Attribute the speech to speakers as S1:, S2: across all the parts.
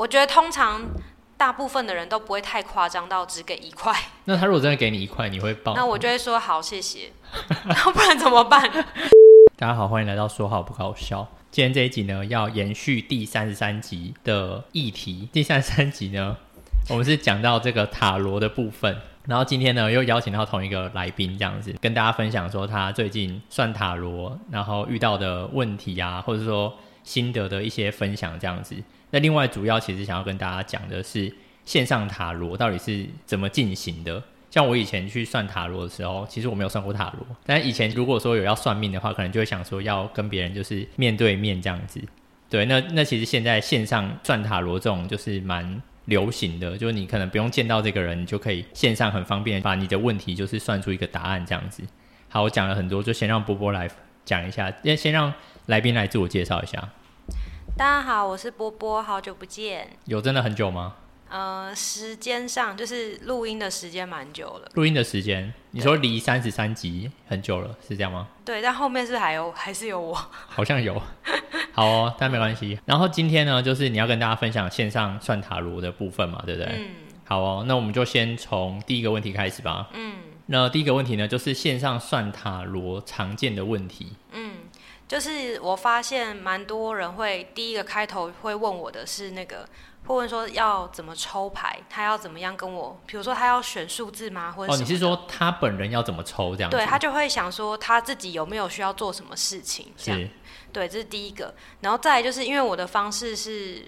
S1: 我觉得通常大部分的人都不会太夸张到只给一块。
S2: 那他如果真的给你一块，你会报？
S1: 那我就会说好，谢谢。不然怎么办？
S2: 大家好，欢迎来到说好不搞笑。今天这一集呢，要延续第三十三集的议题。第三十三集呢，我们是讲到这个塔罗的部分。然后今天呢，又邀请到同一个来宾，这样子跟大家分享说他最近算塔罗，然后遇到的问题啊，或者说心得的一些分享，这样子。那另外主要其实想要跟大家讲的是线上塔罗到底是怎么进行的。像我以前去算塔罗的时候，其实我没有算过塔罗，但以前如果说有要算命的话，可能就会想说要跟别人就是面对面这样子。对，那那其实现在线上算塔罗这种就是蛮流行的，就是你可能不用见到这个人，你就可以线上很方便把你的问题就是算出一个答案这样子。好，我讲了很多，就先让波波来讲一下，先先让来宾来自我介绍一下。
S1: 大家好，我是波波，好久不见。
S2: 有真的很久吗？
S1: 呃，时间上就是录音的时间蛮久了。
S2: 录音的时间，你说离三十三集很久了，是这样吗？
S1: 对，但后面是还有 还是有我？
S2: 好像有。好哦，但没关系。然后今天呢，就是你要跟大家分享线上算塔罗的部分嘛，对不对？嗯。好哦，那我们就先从第一个问题开始吧。嗯。那第一个问题呢，就是线上算塔罗常见的问题。
S1: 嗯。就是我发现蛮多人会第一个开头会问我的是那个，会问说要怎么抽牌，他要怎么样跟我，比如说他要选数字吗？或者哦，
S2: 你是说他本人要怎么抽这样子？
S1: 对，他就会想说他自己有没有需要做什么事情这样。对，这是第一个。然后再来就是因为我的方式是。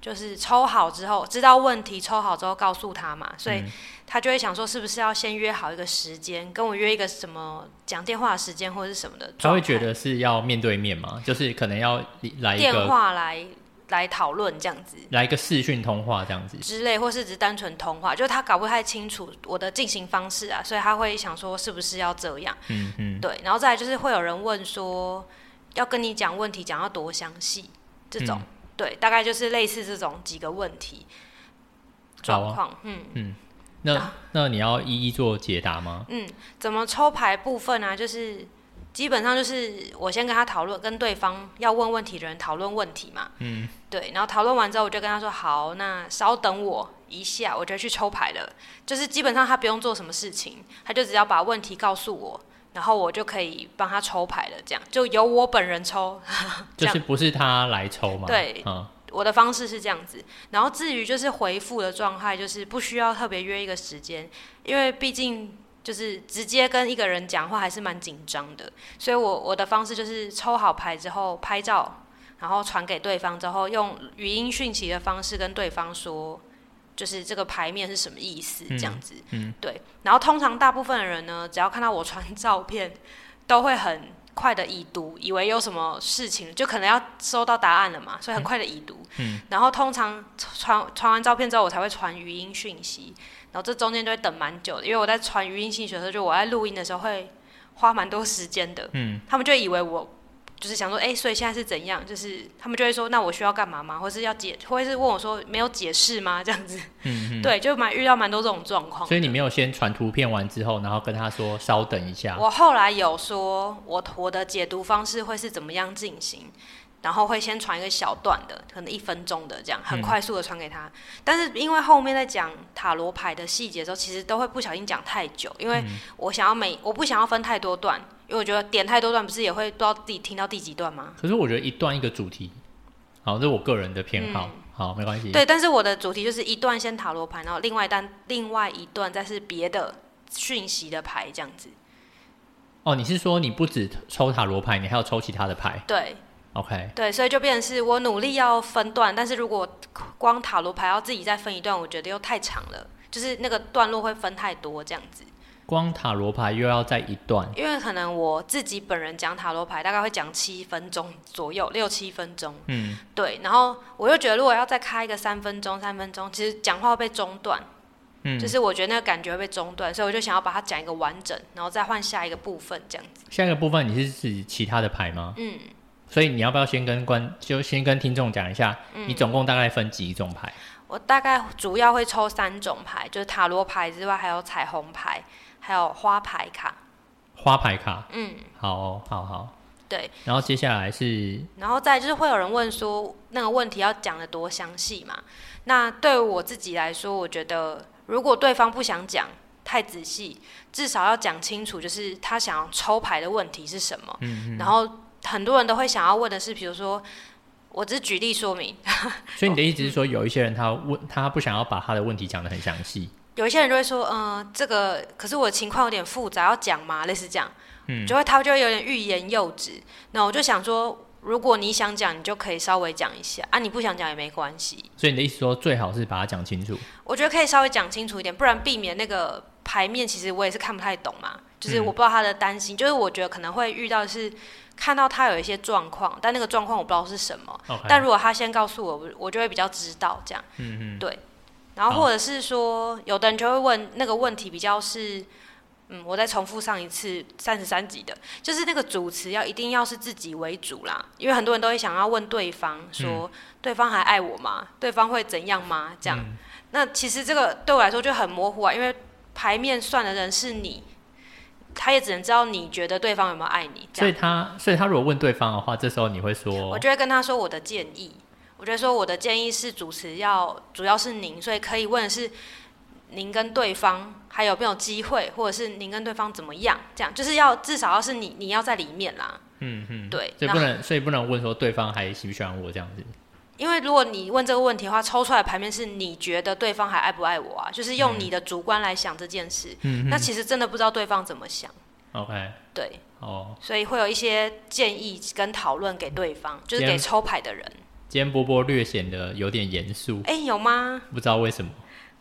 S1: 就是抽好之后，知道问题，抽好之后告诉他嘛，所以他就会想说，是不是要先约好一个时间，跟我约一个什么讲电话的时间或者是什么的？
S2: 他会觉得是要面对面吗？就是可能要来
S1: 电话来来讨论这样子，
S2: 来一个视讯通话这样子
S1: 之类，或是只是单纯通话，就是他搞不太清楚我的进行方式啊，所以他会想说是不是要这样？嗯嗯，对，然后再来就是会有人问说，要跟你讲问题讲要多详细这种。嗯对，大概就是类似这种几个问题状况，啊、嗯嗯，
S2: 那、啊、那你要一一做解答吗？
S1: 嗯，怎么抽牌部分呢、啊？就是基本上就是我先跟他讨论，跟对方要问问题的人讨论问题嘛，嗯，对，然后讨论完之后，我就跟他说好，那稍等我一下，我就去抽牌了。就是基本上他不用做什么事情，他就只要把问题告诉我。然后我就可以帮他抽牌了，这样就由我本人抽，
S2: 就是不是他来抽吗？
S1: 对，嗯，我的方式是这样子。然后至于就是回复的状态，就是不需要特别约一个时间，因为毕竟就是直接跟一个人讲话还是蛮紧张的，所以我我的方式就是抽好牌之后拍照，然后传给对方之后，用语音讯息的方式跟对方说。就是这个牌面是什么意思？这样子，嗯，嗯，对。然后通常大部分的人呢，只要看到我传 照片，都会很快的已读，以为有什么事情，就可能要收到答案了嘛，所以很快的已读。嗯。然后通常传传完照片之后，我才会传语音讯息，然后这中间就会等蛮久的，因为我在传语音讯息的时候，就我在录音的时候会花蛮多时间的。嗯。他们就以为我。就是想说，哎、欸，所以现在是怎样？就是他们就会说，那我需要干嘛吗？或是要解，或者是问我说，没有解释吗？这样子，嗯嗯，对，就蛮遇到蛮多这种状况。
S2: 所以你没有先传图片完之后，然后跟他说稍等一下。
S1: 我后来有说，我我的解读方式会是怎么样进行，然后会先传一个小段的，可能一分钟的这样，很快速的传给他。嗯、但是因为后面在讲塔罗牌的细节的时候，其实都会不小心讲太久，因为我想要每我不想要分太多段。因为我觉得点太多段，不是也会不知道自己听到第几段吗？
S2: 可是我觉得一段一个主题，好，这是我个人的偏好，嗯、好，没关系。
S1: 对，但是我的主题就是一段先塔罗牌，然后另外一段另外一段再是别的讯息的牌，这样子。
S2: 哦，你是说你不止抽塔罗牌，你还要抽其他的牌？
S1: 对
S2: ，OK。
S1: 对，所以就变成是我努力要分段，但是如果光塔罗牌要自己再分一段，我觉得又太长了，就是那个段落会分太多，这样子。
S2: 光塔罗牌又要再一段，
S1: 因为可能我自己本人讲塔罗牌大概会讲七分钟左右，六七分钟。嗯，对。然后我又觉得，如果要再开一个三分钟、三分钟，其实讲话会被中断。嗯，就是我觉得那个感觉会被中断，所以我就想要把它讲一个完整，然后再换下一个部分这样子。
S2: 下一个部分你是指其他的牌吗？嗯。所以你要不要先跟观，就先跟听众讲一下，嗯，你总共大概分几种牌？
S1: 我大概主要会抽三种牌，就是塔罗牌之外，还有彩虹牌。还有花牌卡，
S2: 花牌卡，嗯，好、哦，好好，
S1: 对。
S2: 然后接下来是，
S1: 然后再就是会有人问说，那个问题要讲的多详细嘛？那对我自己来说，我觉得如果对方不想讲太仔细，至少要讲清楚，就是他想要抽牌的问题是什么。嗯嗯。然后很多人都会想要问的是，比如说，我只是举例说明。
S2: 所以你的意思是说，有一些人他问他不想要把他的问题讲的很详细。
S1: 有一些人就会说，嗯、呃，这个可是我的情况有点复杂，要讲吗？类似这样，嗯，就会他就会有点欲言又止。那我就想说，如果你想讲，你就可以稍微讲一下啊；你不想讲也没关系。
S2: 所以你的意思说，最好是把它讲清楚。
S1: 我觉得可以稍微讲清楚一点，不然避免那个牌面，其实我也是看不太懂嘛。就是我不知道他的担心，嗯、就是我觉得可能会遇到是看到他有一些状况，但那个状况我不知道是什么。但如果他先告诉我，我就会比较知道这样。嗯嗯，对。然后或者是说，有的人就会问那个问题比较是，嗯，我再重复上一次三十三集的，就是那个主持要一定要是自己为主啦，因为很多人都会想要问对方说，嗯、对方还爱我吗？对方会怎样吗？这样，嗯、那其实这个对我来说就很模糊啊，因为牌面算的人是你，他也只能知道你觉得对方有没有爱你。
S2: 所以他，所以他如果问对方的话，这时候你会说，
S1: 我就会跟他说我的建议。我觉得说我的建议是主持要主要是您，所以可以问的是您跟对方还有没有机会，或者是您跟对方怎么样？这样就是要至少要是你你要在里面啦。嗯嗯，对，
S2: 所以不能所以不能问说对方还喜不喜欢我这样子。
S1: 因为如果你问这个问题的话，抽出来的牌面是你觉得对方还爱不爱我啊？就是用你的主观来想这件事。嗯，那其实真的不知道对方怎么想。OK。对。哦。所以会有一些建议跟讨论给对方，就是给抽牌的人。
S2: 今天波波略显得有点严肃，
S1: 哎、欸，有吗？
S2: 不知道为什么，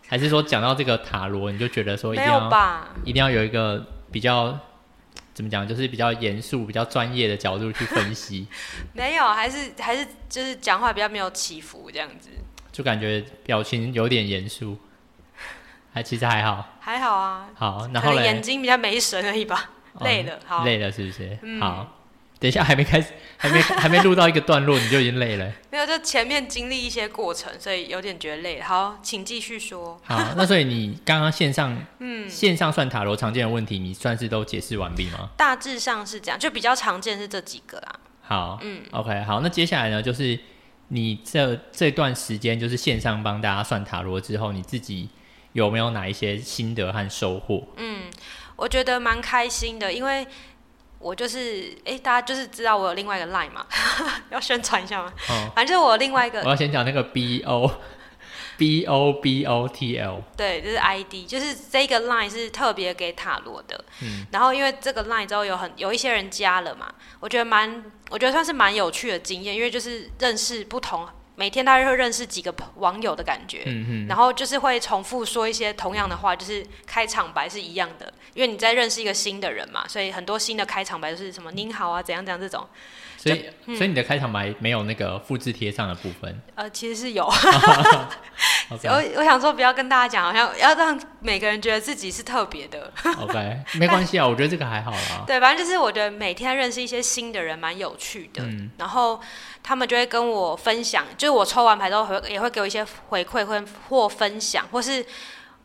S2: 还是说讲到这个塔罗，你就觉得说一定要，一定要有一个比较怎么讲，就是比较严肃、比较专业的角度去分析。
S1: 没有，还是还是就是讲话比较没有起伏这样子，
S2: 就感觉表情有点严肃，还其实还好，
S1: 还好啊。
S2: 好，然后
S1: 眼睛比较没神而已吧，累了，好，
S2: 累了是不是？嗯、好。等一下，还没开始，还没还没录到一个段落，你就已经累了。
S1: 没有，就前面经历一些过程，所以有点觉得累。好，请继续说。
S2: 好，那所以你刚刚线上，嗯，线上算塔罗常见的问题，你算是都解释完毕吗？
S1: 大致上是这样，就比较常见是这几个啦。
S2: 好，嗯，OK，好，那接下来呢，就是你这这段时间就是线上帮大家算塔罗之后，你自己有没有哪一些心得和收获？
S1: 嗯，我觉得蛮开心的，因为。我就是，哎、欸，大家就是知道我有另外一个 line 嘛，要宣传一下吗？哦，反正就是我有另外一个。
S2: 我要先讲那个 B O B O B O T L。
S1: 对，就是 ID，就是这个 line 是特别给塔罗的。嗯。然后因为这个 line 之后有很有一些人加了嘛，我觉得蛮，我觉得算是蛮有趣的经验，因为就是认识不同。每天大概会认识几个网友的感觉，嗯、哼然后就是会重复说一些同样的话，就是开场白是一样的，因为你在认识一个新的人嘛，所以很多新的开场白就是什么“您好啊”怎样怎样这种。
S2: 所以，嗯、所以你的开场白没有那个复制贴上的部分？
S1: 呃，其实是有。我我想说，不要跟大家讲，好像要让每个人觉得自己是特别的。
S2: OK，没关系啊，我觉得这个还好啦。
S1: 对，反正就是我觉得每天认识一些新的人蛮有趣的，嗯、然后他们就会跟我分享，就是我抽完牌之后会也会给我一些回馈，或或分享，或是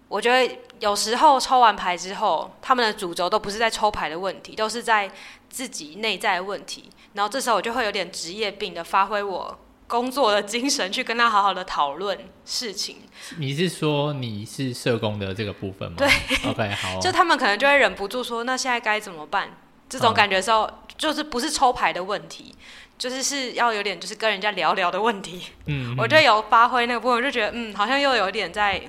S1: 我觉得有时候抽完牌之后，他们的主轴都不是在抽牌的问题，都是在自己内在的问题。然后这时候我就会有点职业病的发挥我工作的精神，去跟他好好的讨论事情。
S2: 你是说你是社工的这个部分吗？
S1: 对
S2: ，OK，好。
S1: 就他们可能就会忍不住说：“那现在该怎么办？”这种感觉的时候，嗯、就是不是抽牌的问题，就是是要有点就是跟人家聊聊的问题。嗯，我就有发挥那个部分，我就觉得嗯，好像又有点在。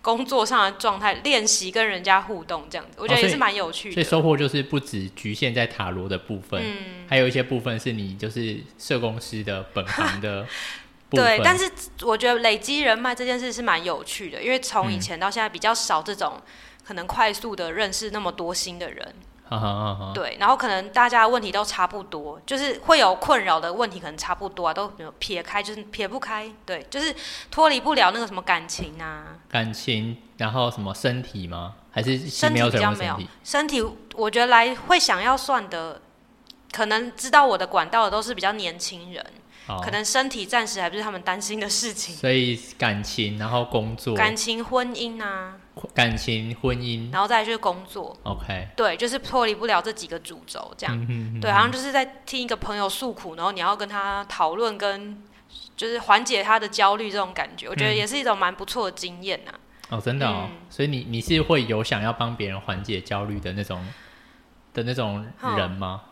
S1: 工作上的状态，练习跟人家互动这样子，我觉得也是蛮有趣的。
S2: 哦，所以，所以收获就是不止局限在塔罗的部分，嗯，还有一些部分是你就是社工师的本行的 部分。对，
S1: 但是我觉得累积人脉这件事是蛮有趣的，因为从以前到现在比较少这种可能快速的认识那么多新的人。对，然后可能大家的问题都差不多，就是会有困扰的问题，可能差不多啊，都撇开，就是撇不开，对，就是脱离不了那个什么感情啊，
S2: 感情，然后什么身体吗？还是
S1: 身体比较没有？身体，我觉得来会想要算的，可能知道我的管道的都是比较年轻人，
S2: 哦、
S1: 可能身体暂时还不是他们担心的事情。
S2: 所以感情，然后工作，
S1: 感情、婚姻啊，
S2: 感情、婚姻，
S1: 然后再来就是工作。
S2: OK，
S1: 对，就是脱离不了这几个主轴，这样。嗯、哼哼对，好像就是在听一个朋友诉苦，然后你要跟他讨论，跟就是缓解他的焦虑这种感觉，我觉得也是一种蛮不错的经验呐、啊。
S2: 哦，真的哦，嗯、所以你你是会有想要帮别人缓解焦虑的那种的那种人吗？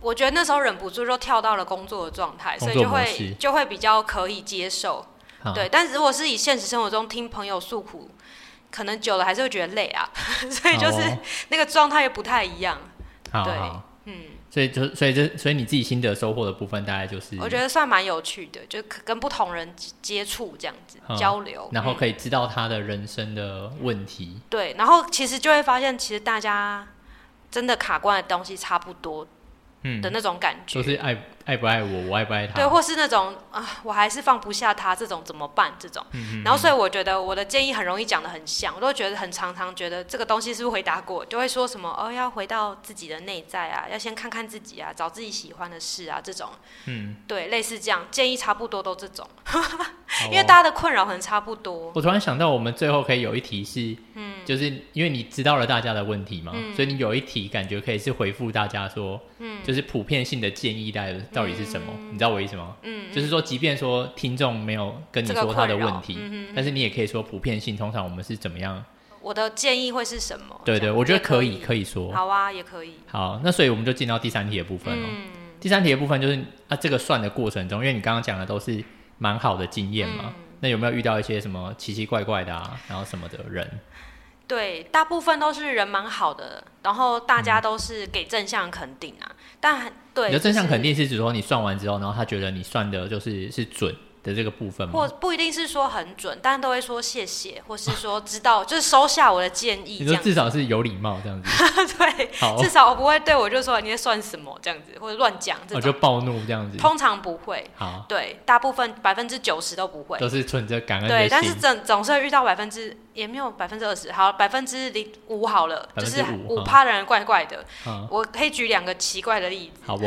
S1: 我觉得那时候忍不住就跳到了工作的状态，所以就会就会比较可以接受。好对，但是如果是以现实生活中听朋友诉苦，可能久了还是会觉得累啊，所以就是那个状态又不太一样。
S2: 好
S1: 对，
S2: 好
S1: 嗯。
S2: 所以就所以这所以你自己心得收获的部分大概就是，
S1: 我觉得算蛮有趣的，就跟不同人接触这样子、嗯、交流，
S2: 然后可以知道他的人生的问题、嗯。
S1: 对，然后其实就会发现，其实大家真的卡关的东西差不多，嗯的那种感
S2: 觉，就是爱。爱不爱我，我爱不爱他？
S1: 对，或是那种啊，我还是放不下他，这种怎么办？这种，嗯、嗯然后所以我觉得我的建议很容易讲的很像，我都觉得很常常觉得这个东西是不是回答过，就会说什么哦，要回到自己的内在啊，要先看看自己啊，找自己喜欢的事啊，这种，嗯，对，类似这样建议差不多都这种，因为大家的困扰可能差不多。
S2: 我突然想到，我们最后可以有一题是，嗯，就是因为你知道了大家的问题嘛，嗯、所以你有一题感觉可以是回复大家说，嗯，就是普遍性的建议，大家到底是什么？嗯你知道我意思吗？嗯，就是说，即便说听众没有跟你说他的问题，嗯、但是你也可以说普遍性。通常我们是怎么样？
S1: 我的建议会是什么？
S2: 对对，我觉得可以，可以说。
S1: 好啊，也可以。
S2: 好，那所以我们就进到第三题的部分了。嗯、第三题的部分就是啊，这个算的过程中，因为你刚刚讲的都是蛮好的经验嘛，嗯、那有没有遇到一些什么奇奇怪怪的啊，然后什么的人？
S1: 对，大部分都是人蛮好的，然后大家都是给正向肯定啊。嗯、但对，
S2: 你的正向肯定是指说你算完之后，然后他觉得你算的就是是准。的这个部分吗？
S1: 或不一定是说很准，但都会说谢谢，或是说知道，就是收下我的建议。
S2: 你说至少是有礼貌这样子，
S1: 对，至少我不会对我就说你在算什么这样子，或者乱讲这种，
S2: 我就暴怒这样子。
S1: 通常不会，好，对，大部分百分之九十都不会，
S2: 都是存着感恩的
S1: 对，但是总总是会遇到百分之也没有百分之二十，好，百分之零五好了，就是五趴的人怪怪的。我可以举两个奇怪的例子，
S2: 好 不？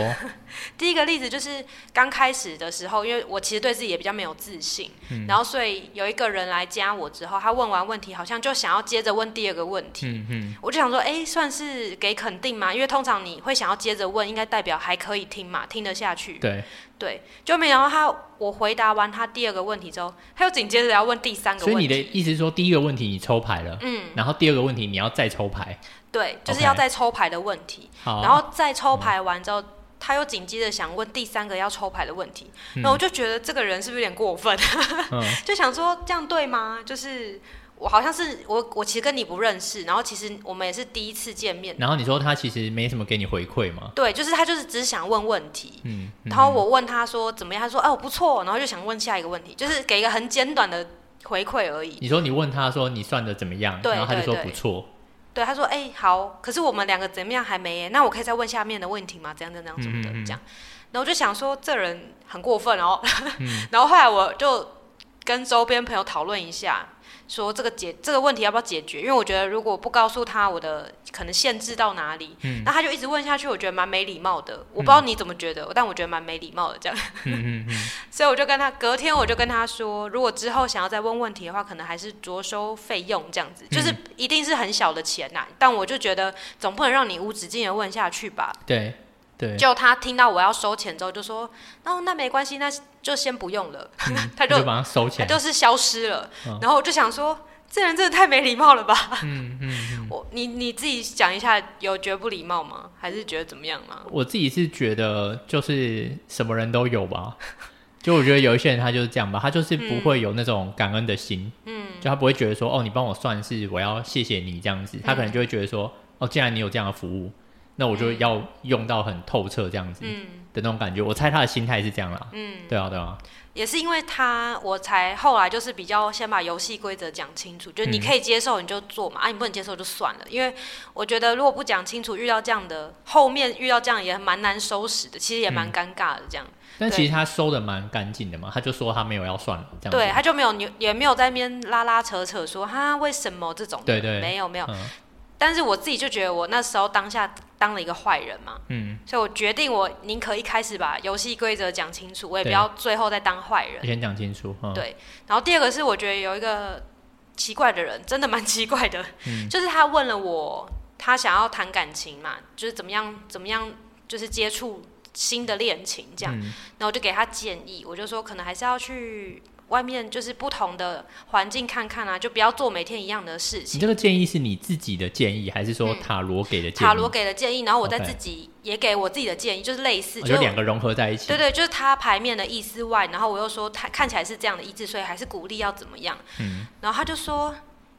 S1: 第一个例子就是刚开始的时候，因为我其实对自己也比较没有自信，嗯、然后所以有一个人来加我之后，他问完问题，好像就想要接着问第二个问题，嗯嗯、我就想说，哎，算是给肯定吗？因为通常你会想要接着问，应该代表还可以听嘛，听得下去。
S2: 对
S1: 对，就没想到他，我回答完他第二个问题之后，他又紧接着要问第三个问题。
S2: 所以你的意思是说，第一个问题你抽牌了，嗯，然后第二个问题你要再抽牌。
S1: 对，就是要再抽牌的问题然后再抽牌完之后。嗯他又紧接着想问第三个要抽牌的问题，然后我就觉得这个人是不是有点过分？嗯、就想说这样对吗？就是我好像是我，我其实跟你不认识，然后其实我们也是第一次见面。
S2: 然后你说他其实没什么给你回馈吗？
S1: 对，就是他就是只是想问问题。嗯，嗯然后我问他说怎么样，他说哎我不错，然后就想问下一个问题，就是给一个很简短的回馈而已。
S2: 你说你问他说你算的怎么样？对，然后他就说不错。
S1: 对，他说：“哎、欸，好，可是我们两个怎么样还没耶？那我可以再问下面的问题吗？怎样、怎样、怎么的，这样。然后我就想说，这人很过分哦。嗯、然后后来我就跟周边朋友讨论一下。”说这个解这个问题要不要解决？因为我觉得如果不告诉他我的可能限制到哪里，嗯，那他就一直问下去，我觉得蛮没礼貌的。我不知道你怎么觉得，嗯、但我觉得蛮没礼貌的这样。嗯嗯嗯、所以我就跟他隔天我就跟他说，如果之后想要再问问题的话，可能还是酌收费用这样子，就是一定是很小的钱呐、但我就觉得总不能让你无止境的问下去吧。
S2: 对。对，
S1: 就他听到我要收钱之后，就说：“哦，那没关系，那就先不用了。嗯” 他就，
S2: 就把它收起来，
S1: 他就是消失了。哦、然后我就想说，这人真的太没礼貌了吧？嗯嗯，嗯 我你你自己讲一下，有觉得不礼貌吗？还是觉得怎么样吗？
S2: 我自己是觉得，就是什么人都有吧。就我觉得有一些人他就是这样吧，他就是不会有那种感恩的心。嗯，就他不会觉得说：“哦，你帮我算是我要谢谢你这样子。”他可能就会觉得说：“哦，既然你有这样的服务。”那我就要用到很透彻这样子的那种感觉，嗯、我猜他的心态是这样啦。嗯，对啊，对啊。
S1: 也是因为他，我才后来就是比较先把游戏规则讲清楚，就你可以接受你就做嘛，嗯、啊，你不能接受就算了。因为我觉得如果不讲清楚，遇到这样的后面遇到这样也蛮难收拾的，其实也蛮尴尬的这样。嗯、
S2: 但其实他收的蛮干净的嘛，他就说他没有要算了这样。
S1: 对，他就没有也没有在那边拉拉扯扯说哈为什么这种。
S2: 对对，
S1: 没有没有。嗯、但是我自己就觉得我那时候当下。当了一个坏人嘛，
S2: 嗯，
S1: 所以我决定我宁可一开始把游戏规则讲清楚，我也不要最后再当坏人。
S2: 先讲清楚，嗯，
S1: 对。然后第二个是我觉得有一个奇怪的人，真的蛮奇怪的，
S2: 嗯，
S1: 就是他问了我，他想要谈感情嘛，就是怎么样怎么样，就是接触新的恋情这样，
S2: 嗯，
S1: 然后我就给他建议，我就说可能还是要去。外面就是不同的环境看看啊，就不要做每天一样的事情。
S2: 你这个建议是你自己的建议，还是说塔罗给的建议？
S1: 塔罗给的建议，然后我再自己也给我自己的建议，就是类似，
S2: 就两个融合在一起。
S1: 对对，就是他牌面的意思外，然后我又说他看起来是这样的意志，所以还是鼓励要怎么样。
S2: 嗯。
S1: 然后他就说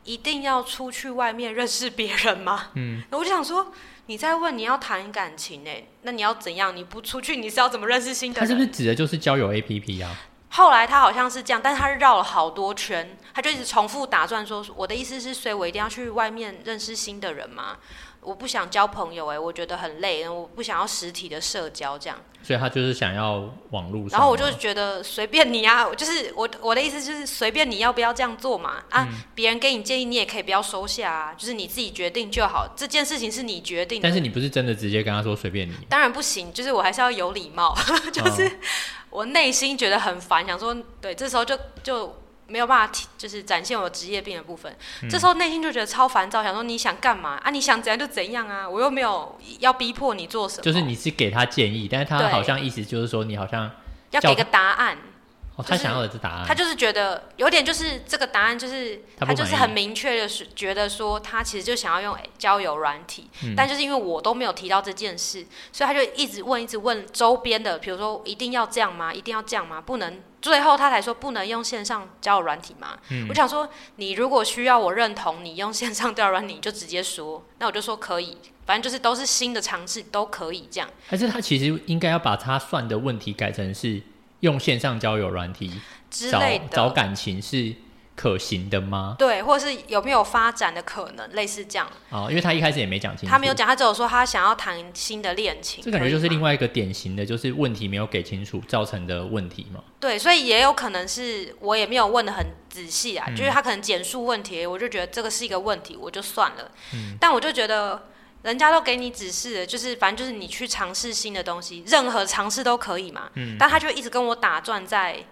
S1: 一定要出去外面认识别人吗？
S2: 嗯。
S1: 我就想说你在问你要谈感情哎，那你要怎样？你不出去你是要怎么认识新的人？
S2: 他是不是指的就是交友 APP 啊？
S1: 后来他好像是这样，但是他绕了好多圈，他就一直重复打转说：“我的意思是，所以我一定要去外面认识新的人吗？我不想交朋友，哎，我觉得很累，我不想要实体的社交，这样。”
S2: 所以他就是想要网络上。
S1: 然后我就觉得随便你啊，就是我我的意思就是随便你要不要这样做嘛啊，
S2: 嗯、
S1: 别人给你建议，你也可以不要收下啊，就是你自己决定就好，这件事情是你决定的。
S2: 但是你不是真的直接跟他说随便你？
S1: 当然不行，就是我还是要有礼貌，就是。哦我内心觉得很烦，想说，对，这时候就就没有办法，就是展现我职业病的部分。嗯、这时候内心就觉得超烦躁，想说你想干嘛啊？你想怎样就怎样啊！我又没有要逼迫你做什么。
S2: 就是你是给他建议，但是他好像意思就是说你好像
S1: 要给个答案。
S2: 哦，他想要的是答案，
S1: 他就是觉得有点就是这个答案就是他就是很明确的是觉得说他其实就想要用交友软体，嗯，但就是因为我都没有提到这件事，所以他就一直问一直问周边的，比如说一定要这样吗？一定要这样吗？不能，最后他才说不能用线上交友软体吗？嗯，我想说你如果需要我认同你用线上交友软体，你就直接说，那我就说可以，反正就是都是新的尝试都可以这样。还
S2: 是他其实应该要把他算的问题改成是。用线上交友软体
S1: 之类的
S2: 找找感情是可行的吗？
S1: 对，或者是有没有发展的可能，类似这样。
S2: 哦，因为他一开始也没讲清楚。
S1: 他没有讲，他只有说他想要谈新的恋情。
S2: 这感觉就是另外一个典型的，就是问题没有给清楚造成的问题嘛。
S1: 对，所以也有可能是我也没有问的很仔细啊，嗯、就是他可能简述问题，我就觉得这个是一个问题，我就算了。嗯、但我就觉得。人家都给你指示了，就是反正就是你去尝试新的东西，任何尝试都可以嘛。嗯。但他就一直跟我打转在，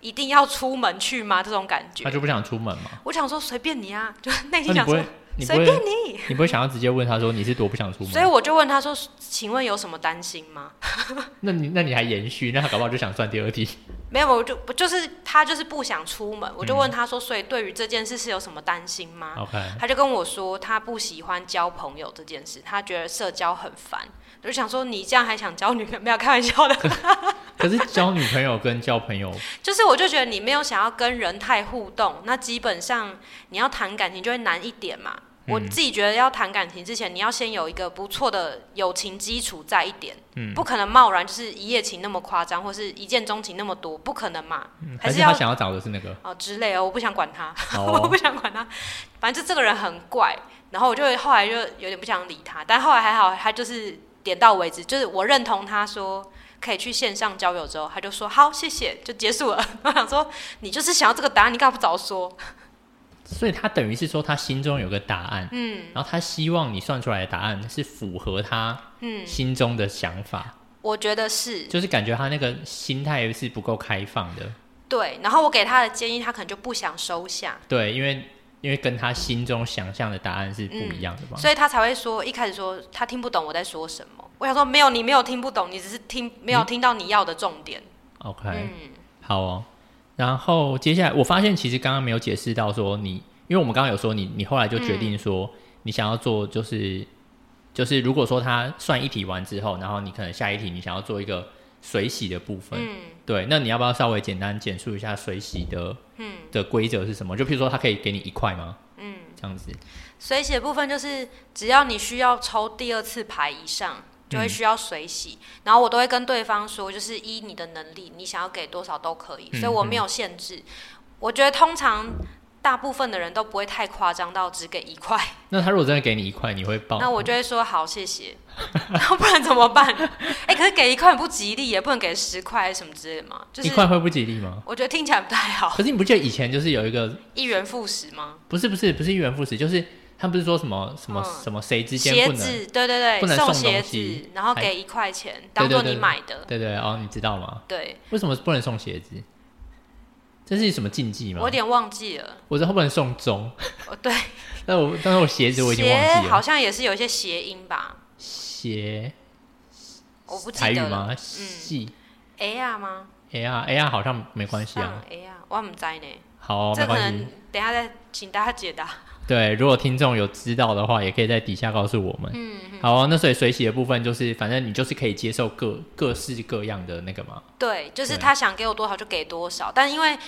S1: 一定要出门去吗？这种感觉。
S2: 他就不想出门嘛。
S1: 我想说随便你啊，就内心想说。
S2: 随便你，你不会想要直接问他说你是多不想出门？
S1: 所以我就问他说：“请问有什么担心吗？”
S2: 那你那你还延续？那他搞不好就想算第二题。
S1: 没有，我就不就是他就是不想出门，我就问他说：“所以对于这件事是有什么担心吗？”
S2: OK，
S1: 他就跟我说他不喜欢交朋友这件事，他觉得社交很烦。我就想说你这样还想交女朋友？没有开玩笑的。
S2: 可是交女朋友跟交朋友，
S1: 就是我就觉得你没有想要跟人太互动，那基本上你要谈感情就会难一点嘛。我自己觉得要谈感情之前，你要先有一个不错的友情基础在一点，嗯，不可能贸然就是一夜情那么夸张，或是一见钟情那么多，不可能嘛，
S2: 嗯、
S1: 还是要
S2: 他想要找的是那个
S1: 哦之类哦，我不想管他，
S2: 哦、
S1: 我不想管他，反正就这个人很怪，然后我就后来就有点不想理他，但后来还好，他就是点到为止，就是我认同他说可以去线上交友之后，他就说好谢谢，就结束了。我想说你就是想要这个答案，你干嘛不早说？
S2: 所以他等于是说，他心中有个答案，
S1: 嗯，
S2: 然后他希望你算出来的答案是符合他嗯心中的想法。
S1: 嗯、我觉得是，
S2: 就是感觉他那个心态是不够开放的。
S1: 对，然后我给他的建议，他可能就不想收下。
S2: 对，因为因为跟他心中想象的答案是不一样的嘛、
S1: 嗯，所以他才会说一开始说他听不懂我在说什么。我想说没有，你没有听不懂，你只是听没有听到你要的重点。
S2: OK，
S1: 嗯，
S2: 好哦。然后接下来，我发现其实刚刚没有解释到说你，因为我们刚刚有说你，你后来就决定说你想要做，就是、嗯、就是如果说他算一题完之后，然后你可能下一题你想要做一个水洗的部分，
S1: 嗯，
S2: 对，那你要不要稍微简单简述一下水洗的，嗯，的规则是什么？就譬如说他可以给你一块吗？嗯，这样子。
S1: 水洗的部分就是只要你需要抽第二次牌以上。就会需要水洗，嗯，然后我都会跟对方说，就是依你的能力，你想要给多少都可以，所以我没有限制。我觉得通常大部分的人都不会太夸张到只给一块。
S2: 那他如果真的给你一块，你会报？
S1: 那我就会说好，谢谢。那不然怎么办？哎、欸，可是给一块很不吉利，也不能给十块什么之类的吗？就是
S2: 一块会不吉利吗？
S1: 我觉得听起来不太好。
S2: 可是你不记得以前就是有一个
S1: 一元复始吗？
S2: 不是不是不是一元复始，就是。他不是说什么什么、嗯、什么谁之间不能
S1: 鞋子，对对对，
S2: 不能
S1: 送鞋子，然后给一块钱当做你买的，
S2: 对对，对，哦，你知道吗？
S1: 对，
S2: 为什么不能送鞋子？这是什么禁忌吗？
S1: 我有点忘记了。
S2: 我知道不能送钟。
S1: 哦，对。
S2: 但我但是我鞋子我已经忘记了。
S1: 鞋好像也是有一些谐音吧？
S2: 鞋。
S1: 我不记得。
S2: 台语吗？系。
S1: ，A R 吗
S2: ？？A R A R，好像没关系啊。
S1: ，A R，我唔知呢。
S2: 好。这可能
S1: 等下再请大家解答。
S2: 对，如果听众有知道的话，也可以在底下告诉我们。嗯。好啊，那所以水洗的部分就是，反正你就是可以接受各各式各样的那个嘛。
S1: 对，就是他想给我多少就给多少，但因为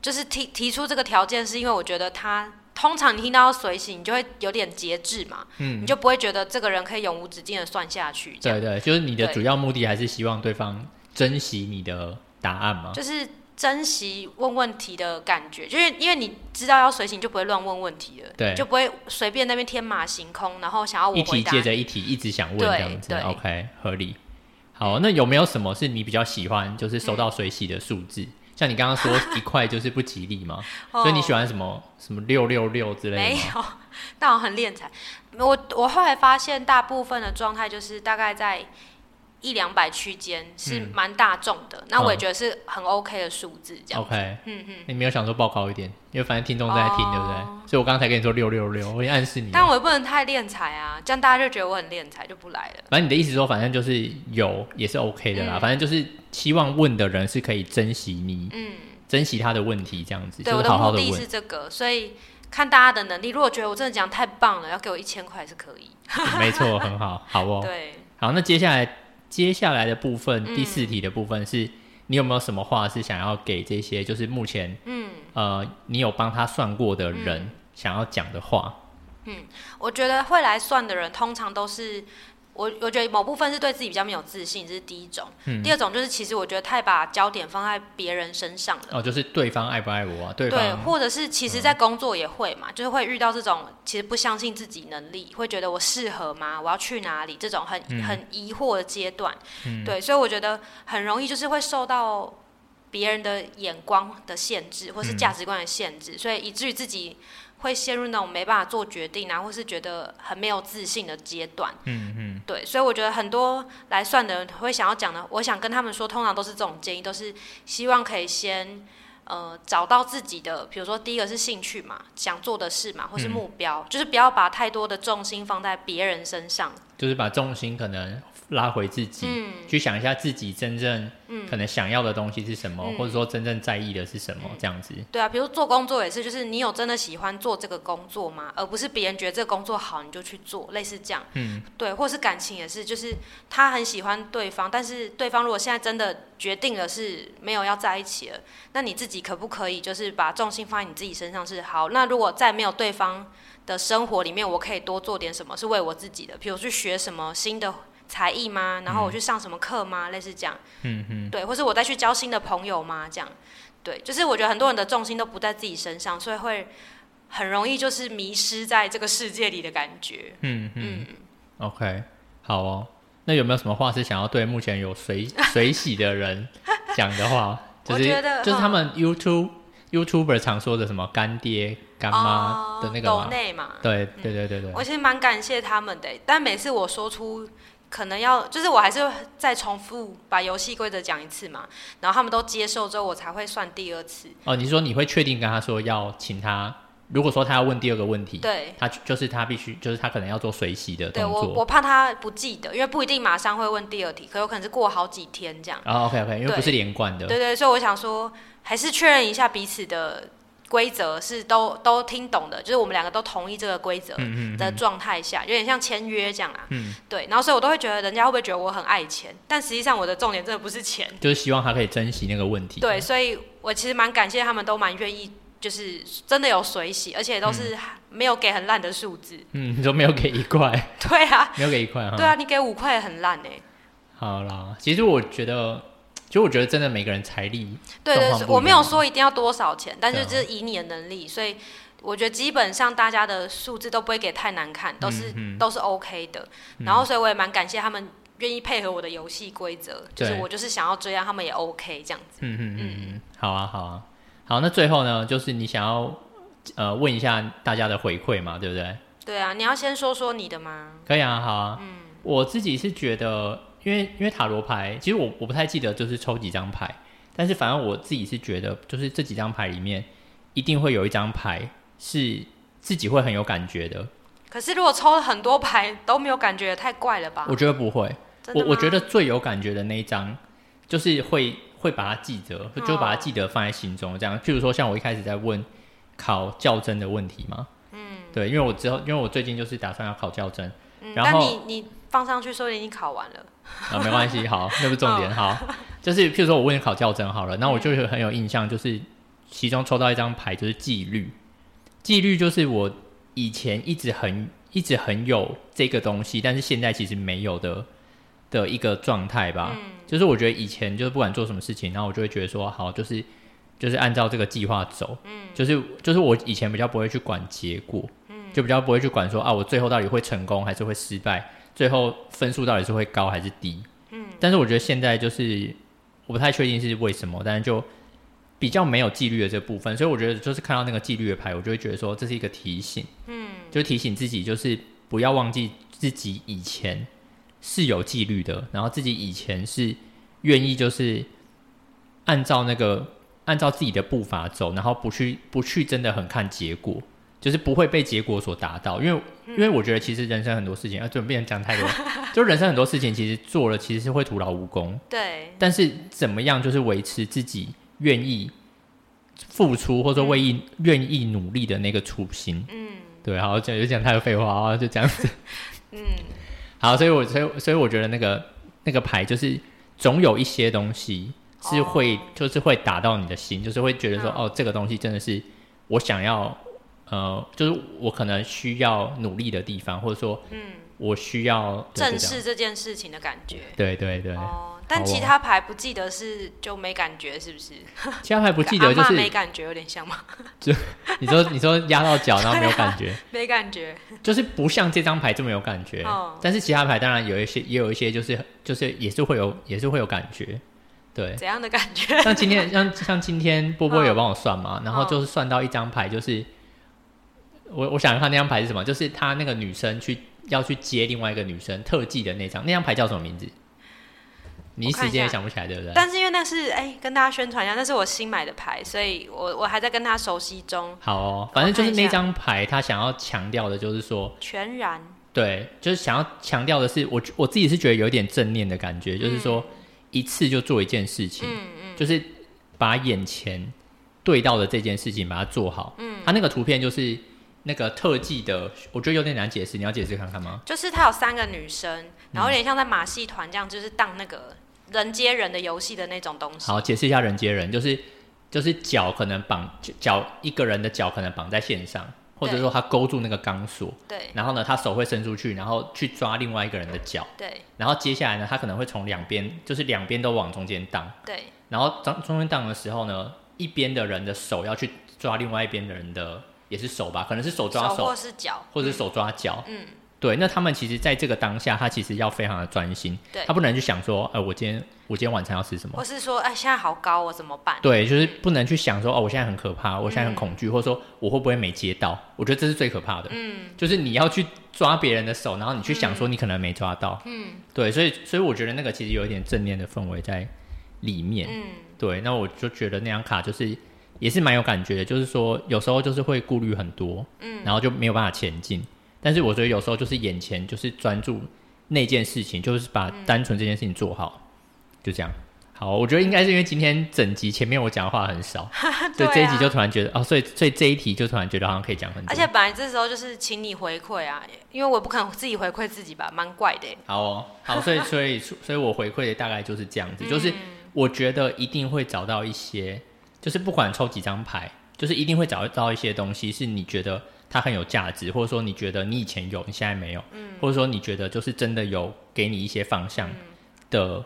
S1: 就是提提出这个条件，是因为我觉得他通常你听到水洗，你就会有点节制嘛。嗯。你就不会觉得这个人可以永无止境的算下去。
S2: 对对，就是你的主要目的还是希望对方珍惜你的答案嘛。
S1: 就是。珍惜问问题的感觉，就是因为你知道要随行，就不会乱问问题了，
S2: 对，
S1: 就不会随便那边天马行空，然后想要我，
S2: 一题接着一题，一直想问这样子，OK，合理。好，那有没有什么是你比较喜欢，就是收到随喜的数字？嗯、像你刚刚说一块就是不吉利嘛，所以你喜欢什么什么六六六之类的？
S1: 没有，但我很敛财。我我后来发现，大部分的状态就是大概在。一两百区间是蛮大众的，嗯，那我也觉得是很 OK 的数字，这样。OK，嗯嗯，
S2: 你没有想说报高一点，因为反正听众在听，哦，对不对？所以我刚才跟你说六六六，我会暗示你。
S1: 但我也不能太敛财啊，这样大家就觉得我很敛财，就不来了。
S2: 反正你的意思说，反正就是有也是 OK 的啦，嗯，反正就是希望问的人是可以珍惜你，嗯，珍惜他的问题，这样子。
S1: 对，
S2: 就是，好好的问。
S1: 我的目的是这个，所以看大家的能力。如果觉得我真的讲太棒了，要给我一千块是可以。
S2: 没错，很好，好哦。
S1: 对，
S2: 好，那接下来。接下来的部分，第四题的部分是，你有没有什么话是想要给这些，就是目前，嗯，呃，你有帮他算过的人想要讲的话？
S1: 嗯，我觉得会来算的人，通常都是。我我觉得某部分是对自己比较没有自信，这是第一种。嗯。第二种就是，其实我觉得太把焦点放在别人身上了。
S2: 哦，就是对方爱不爱我啊？对方。
S1: 对，或者是其实，在工作也会嘛，嗯，就是会遇到这种其实不相信自己能力，会觉得我适合吗？我要去哪里？这种很，嗯，很疑惑的阶段。嗯。对，所以我觉得很容易就是会受到别人的眼光的限制，或是价值观的限制，嗯，所以以至于自己。会陷入那种没办法做决定啊，或是觉得很没有自信的阶段。嗯嗯，对，所以我觉得很多来算的人会想要讲的，我想跟他们说，通常都是这种建议，都是希望可以先呃找到自己的，比如说第一个是兴趣嘛，想做的事嘛，或是目标，嗯，就是不要把太多的重心放在别人身上，
S2: 就是把重心可能。拉回自己，嗯，去想一下自己真正可能想要的东西是什么，嗯，或者说真正在意的是什么，嗯，这样子。
S1: 对啊，比如做工作也是，就是你有真的喜欢做这个工作吗？而不是别人觉得这个工作好你就去做，类似这样。嗯，对，或是感情也是，就是他很喜欢对方，但是对方如果现在真的决定了是没有要在一起了，那你自己可不可以就是把重心放在你自己身上是好？那如果在没有对方的生活里面，我可以多做点什么是为我自己的，比如去学什么新的。才艺吗？然后我去上什么课吗？类似这样，嗯嗯，对，或是我再去交新的朋友吗？这样，对，就是我觉得很多人的重心都不在自己身上，所以会很容易就是迷失在这个世界里的感觉。嗯嗯
S2: ，OK，好哦。那有没有什么话是想要对目前有水水洗的人讲的话？就是就是他们 YouTube YouTuber 常说的什么干爹干妈的那个吗？
S1: 内嘛？
S2: 对对对对对。
S1: 我其实蛮感谢他们的，但每次我说出。可能要就是我还是再重复把游戏规则讲一次嘛，然后他们都接受之后，我才会算第二次。
S2: 哦，你说你会确定跟他说要请他，如果说他要问第二个问题，
S1: 对，
S2: 他就是他必须就是他可能要做随洗的动作。
S1: 对，我我怕他不记得，因为不一定马上会问第二题，可有可能是过好几天这样。
S2: 哦，OK OK，因为不是连贯的。
S1: 对，对对，所以我想说，还是确认一下彼此的。规则是都都听懂的，就是我们两个都同意这个规则的状态下，有点像签约这样啊。嗯，对。然后所以我都会觉得，人家会不会觉得我很爱钱？但实际上我的重点真的不是钱，
S2: 就是希望他可以珍惜那个问题。
S1: 对，所以我其实蛮感谢他们，都蛮愿意，就是真的有水洗，而且都是没有给很烂的数字。
S2: 嗯，你说没有给一块？
S1: 对啊，
S2: 没有给一块啊。
S1: 对啊，你给五块也很烂哎、欸。
S2: 好啦，其实我觉得。其实我觉得真的每个人财力，
S1: 对对，对，我没有说一定要多少钱，但是就是以你的能力，所以我觉得基本上大家的数字都不会给太难看，都是、嗯、都是 OK 的。然后所以我也蛮感谢他们愿意配合我的游戏规则，就是我就是想要这样，他们也 OK 这样子。嗯嗯嗯
S2: 嗯，好啊好啊好，那最后呢，就是你想要呃问一下大家的回馈嘛，对不对？
S1: 对啊，你要先说说你的吗？
S2: 可以啊，好啊。嗯，我自己是觉得，因为因为塔罗牌，其实我我不太记得就是抽几张牌，但是反正我自己是觉得，就是这几张牌里面一定会有一张牌是自己会很有感觉的。
S1: 可是如果抽了很多牌都没有感觉，也太怪了吧？
S2: 我觉得不会。我我觉得最有感觉的那一张，就是会会把它记得，就把它记得放在心中。这样，譬如说像我一开始在问考较真的问题嘛。嗯对，因为我之后，因为我最近就是打算要考较真，
S1: 嗯、
S2: 然后
S1: 你你放上去说你已经考完了
S2: 啊，没关系，好，那不是重点，好，就是譬如说我问你考教甄好了，那我就是很有印象，就是其中抽到一张牌就是纪律，纪律就是我以前一直很一直很有这个东西，但是现在其实没有的的一个状态吧，嗯、就是我觉得以前就是不管做什么事情，然后我就会觉得说好，就是就是按照这个计划走，嗯，就是就是我以前比较不会去管结果。嗯。就比较不会去管说啊，我最后到底会成功还是会失败，最后分数到底是会高还是低。嗯，但是我觉得现在就是我不太确定是为什么，但是就比较没有纪律的这部分，所以我觉得就是看到那个纪律的牌，我就会觉得说这是一个提醒。嗯，就提醒自己就是不要忘记自己以前是有纪律的，然后自己以前是愿意就是按照那个按照自己的步伐走，然后不去不去真的很看结果。就是不会被结果所达到，因为因为我觉得其实人生很多事情啊，就不能讲太多。就人生很多事情其实做了，其实是会徒劳无功。
S1: 对。
S2: 但是怎么样，就是维持自己愿意付出，或者说为意愿意努力的那个初心。嗯。对，好，讲就讲太多废话啊，就这样子。嗯。好，所以我所以所以我觉得那个那个牌就是总有一些东西是会、哦、就是会打到你的心，就是会觉得说、嗯、哦，这个东西真的是我想要。呃，就是我可能需要努力的地方，或者说，嗯，我需要
S1: 正视这件事情的感觉。
S2: 对对对。
S1: 哦，但其他牌不记得是就没感觉，是不是？
S2: 其他牌不记得 就是
S1: 没感觉，有点像吗？
S2: 就你说你说压到脚，然后没有感觉，
S1: 没感觉，
S2: 就是不像这张牌这么有感觉。哦。但是其他牌当然有一些，也有一些就是就是也是会有也是会有感觉。对。
S1: 怎样的感觉？
S2: 像今天像像今天波波有帮我算嘛，然后就是算到一张牌就是。我我想看那张牌是什么，就是他那个女生去要去接另外一个女生特技的那张，那张牌叫什么名字？你一时间也想不起来，对不对？
S1: 但是因为那是哎、欸，跟大家宣传一下，那是我新买的牌，所以我我还在跟他熟悉中。
S2: 好哦，反正就是那张牌，他想要强调的就是说
S1: 全然。
S2: 对，就是想要强调的是，我我自己是觉得有点正念的感觉，嗯、就是说一次就做一件事情，嗯嗯，就是把眼前对到的这件事情把它做好。嗯，他那个图片就是。那个特技的，我觉得有点难解释，你要解释看看吗？就是他有三个女生，然后有点像在马戏团这样，就是当那个人接人的游戏的那种东西。好，解释一下人接人，就是就是脚可能绑脚一个人的脚可能绑在线上，或者说他勾住那个钢索，对，然后呢，他手会伸出去，然后去抓另外一个人的脚，对，然后接下来呢，他可能会从两边，就是两边都往中间荡，对，然后中中间荡的时候呢，一边的人的手要去抓另外一边的人的。也是手吧，可能是手抓手，手或是脚，或者是手抓脚。嗯，对。那他们其实在这个当下，他其实要非常的专心。对，他不能去想说，呃，我今天我今天晚餐要吃什么？或是说，哎，现在好高，我怎么办？对，就是不能去想说，哦，我现在很可怕，我现在很恐惧，嗯、或者说我会不会没接到？我觉得这是最可怕的。嗯，就是你要去抓别人的手，然后你去想说你可能没抓到。嗯，对，所以所以我觉得那个其实有一点正念的氛围在里面。嗯，对。那我就觉得那张卡就是。也是蛮有感觉的，就是说有时候就是会顾虑很多，嗯，然后就没有办法前进。但是我觉得有时候就是眼前就是专注那件事情，就是把单纯这件事情做好，嗯、就这样。好，我觉得应该是因为今天整集前面我讲的话很少，对、这一集就突然觉得哦，所以所以这一题就突然觉得好像可以讲很多。而且本来这时候就是请你回馈啊，因为我不可能自己回馈自己吧，蛮怪的。好哦，好，所以所以所以我回馈的大概就是这样子，就是我觉得一定会找到一些。就是不管抽几张牌，就是一定会找到一些东西，是你觉得它很有价值，或者说你觉得你以前有，你现在没有，嗯，或者说你觉得就是真的有给你一些方向的、嗯、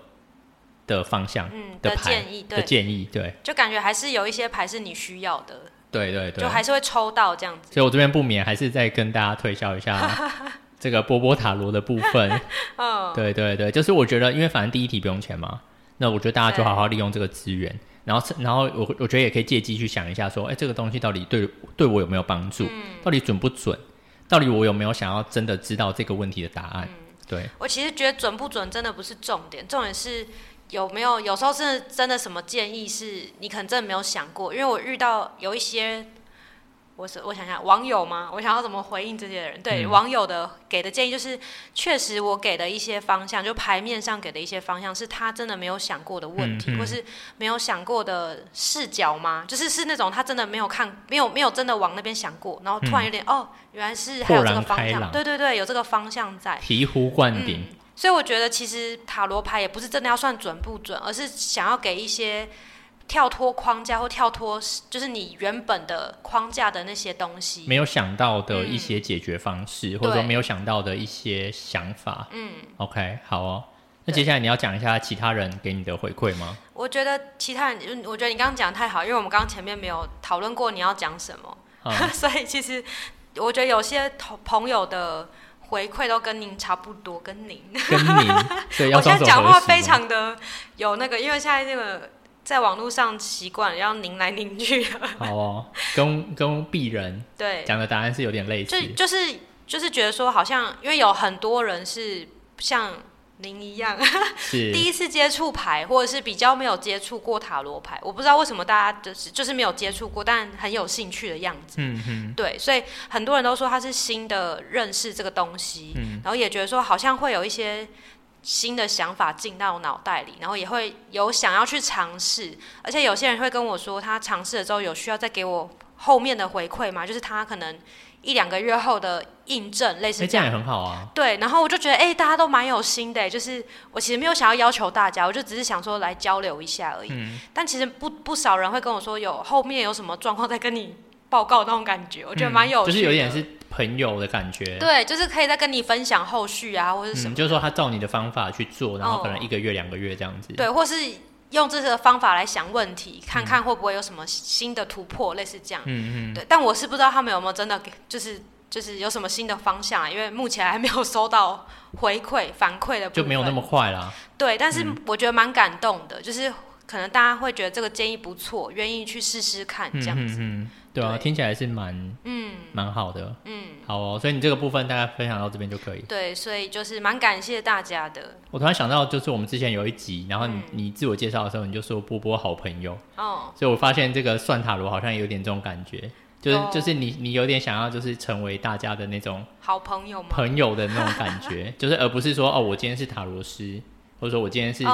S2: 的方向的牌、嗯、的建议，对，的建议，对，就感觉还是有一些牌是你需要的，对对对，就还是会抽到这样子。所以我这边不免还是再跟大家推销一下 这个波波塔罗的部分，哦，对对对，就是我觉得，因为反正第一题不用钱嘛，那我觉得大家就好好利用这个资源。然后，然后我我觉得也可以借机去想一下，说，哎，这个东西到底对对我有没有帮助？嗯、到底准不准？到底我有没有想要真的知道这个问题的答案？
S1: 嗯、
S2: 对，
S1: 我其实觉得准不准真的不是重点，重点是有没有有时候是真的什么建议是你可能真的没有想过，因为我遇到有一些。我是我想想网友吗？我想要怎么回应这些人？对、嗯、网友的给的建议就是，确实我给的一些方向，就牌面上给的一些方向，是他真的没有想过的问题，嗯嗯、或是没有想过的视角吗？就是是那种他真的没有看，没有没有真的往那边想过，然后突然有点、嗯、哦，原来是还有这个方向，对对对，有这个方向在
S2: 醍醐灌顶、嗯。
S1: 所以我觉得其实塔罗牌也不是真的要算准不准，而是想要给一些。跳脱框架或跳脱，就是你原本的框架的那些东西，
S2: 没有想到的一些解决方式，嗯、或者说没有想到的一些想法。嗯，OK，好哦。那接下来你要讲一下其他人给你的回馈吗？
S1: 我觉得其他人，我觉得你刚刚讲得太好，因为我们刚刚前面没有讨论过你要讲什么，嗯、所以其实我觉得有些同朋友的回馈都跟您差不多，跟您，
S2: 跟您，
S1: 我现在讲话非常的有那个，因为现在那个。在网络上习惯要拧来拧去。
S2: 好哦，跟跟鄙人
S1: 对
S2: 讲的答案是有点类似，
S1: 就就是就是觉得说，好像因为有很多人是像您一样，是第一次接触牌，或者是比较没有接触过塔罗牌，我不知道为什么大家就是就是没有接触过，但很有兴趣的样子。嗯哼，对，所以很多人都说他是新的认识这个东西，嗯，然后也觉得说好像会有一些。新的想法进到脑袋里，然后也会有想要去尝试，而且有些人会跟我说，他尝试了之后有需要再给我后面的回馈嘛？就是他可能一两个月后的印证，类似
S2: 这样，也很好啊。
S1: 对，然后我就觉得，哎，大家都蛮有心的，就是我其实没有想要要求大家，我就只是想说来交流一下而已。嗯。但其实不不少人会跟我说，有后面有什么状况再跟你报告那种感觉，我觉得蛮有趣的，
S2: 就是有点是。朋友的感觉，
S1: 对，就是可以再跟你分享后续啊，或者什么、嗯，
S2: 就是说他照你的方法去做，然后可能一个月、两、哦、个月这样子，
S1: 对，或是用这个方法来想问题，看看会不会有什么新的突破，嗯、类似这样，嗯嗯，对，但我是不知道他们有没有真的给，就是就是有什么新的方向啊，因为目前还没有收到回馈反馈的，
S2: 就没有那么快啦。
S1: 对，但是我觉得蛮感动的，嗯、就是可能大家会觉得这个建议不错，愿意去试试看这样子。嗯对啊，对。听起来是蛮嗯。蛮好的，嗯，好哦，所以你这个部分大家分享到这边就可以。对，所以就是蛮感谢大家的。
S2: 我突然想到，就是我们之前有一集，然后你、嗯、你自我介绍的时候，你就说波波好朋友。哦，所以我发现这个算塔罗好像有点这种感觉，就是、哦、就是你你有点想要就是成为大家的那种
S1: 好朋友吗？
S2: 朋友的那种感觉，就是而不是说哦，我今天是塔罗师。或者说我今天是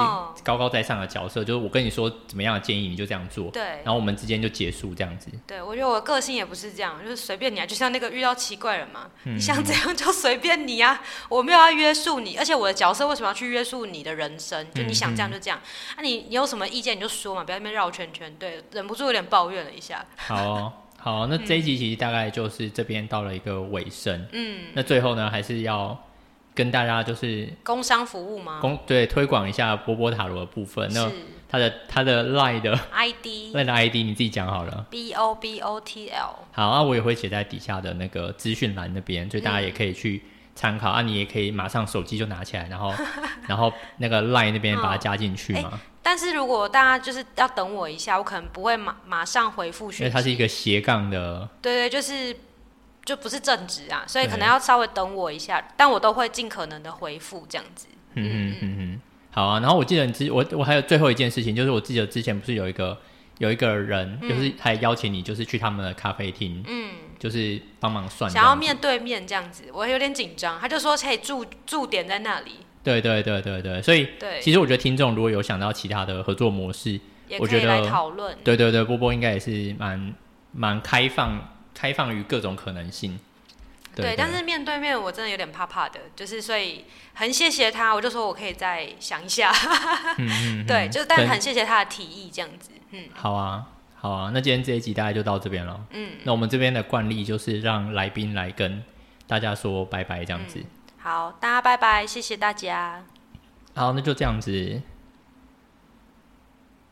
S2: 高高在上的角色，oh. 就是我跟你说怎么样的建议，你就这样做。对，然后我们之间就结束这样子。
S1: 对，我觉得我的个性也不是这样，就是随便你啊，就像那个遇到奇怪人嘛，嗯、你想怎样就随便你啊，我没有要约束你，而且我的角色为什么要去约束你的人生？就你想这样就这样，那、嗯啊、你你有什么意见你就说嘛，不要在那边绕圈圈。对，忍不住有点抱怨了一下。
S2: 好、哦，好，那 这一集其实大概就是这边到了一个尾声。嗯，那最后呢，还是要。跟大家就是
S1: 工商服务吗？
S2: 工对推广一下波波塔罗的部分。那他的他的 line 的
S1: ID，line
S2: 的 ID 你自己讲好了。
S1: B O B O T L。
S2: 好啊，我也会写在底下的那个资讯栏那边，所以大家也可以去参考、嗯、啊。你也可以马上手机就拿起来，然后 然后那个 line 那边把它加进去嘛。
S1: 但是如果大家就是要等我一下，我可能不会马马上回复，
S2: 因为它是一个斜杠的。
S1: 对对，就是。就不是正职啊，所以可能要稍微等我一下，但我都会尽可能的回复这样子。嗯嗯嗯嗯，
S2: 好啊。然后我记得你之我我还有最后一件事情，就是我记得之前不是有一个有一个人，嗯、就是还邀请你，就是去他们的咖啡厅，嗯，就是帮忙算，
S1: 想要面对面这样子，我有点紧张。他就说可以驻驻点在那里。
S2: 对对对对对，所以对，其实我觉得听众如果有想到其他的合作模式，
S1: 也可以来讨论。
S2: 对对对，波波应该也是蛮蛮开放。开放于各种可能性，
S1: 对，对，但是面对面我真的有点怕怕的，就是所以很谢谢他，我就说我可以再想一下，嗯 嗯、对，就是但很谢谢他的提议，这样子，嗯，
S2: 好啊，好啊，那今天这一集大概就到这边了，嗯，那我们这边的惯例就是让来宾来跟大家说拜拜，这样子，
S1: 嗯，好，大家拜拜，谢谢大家，
S2: 好，那就这样子。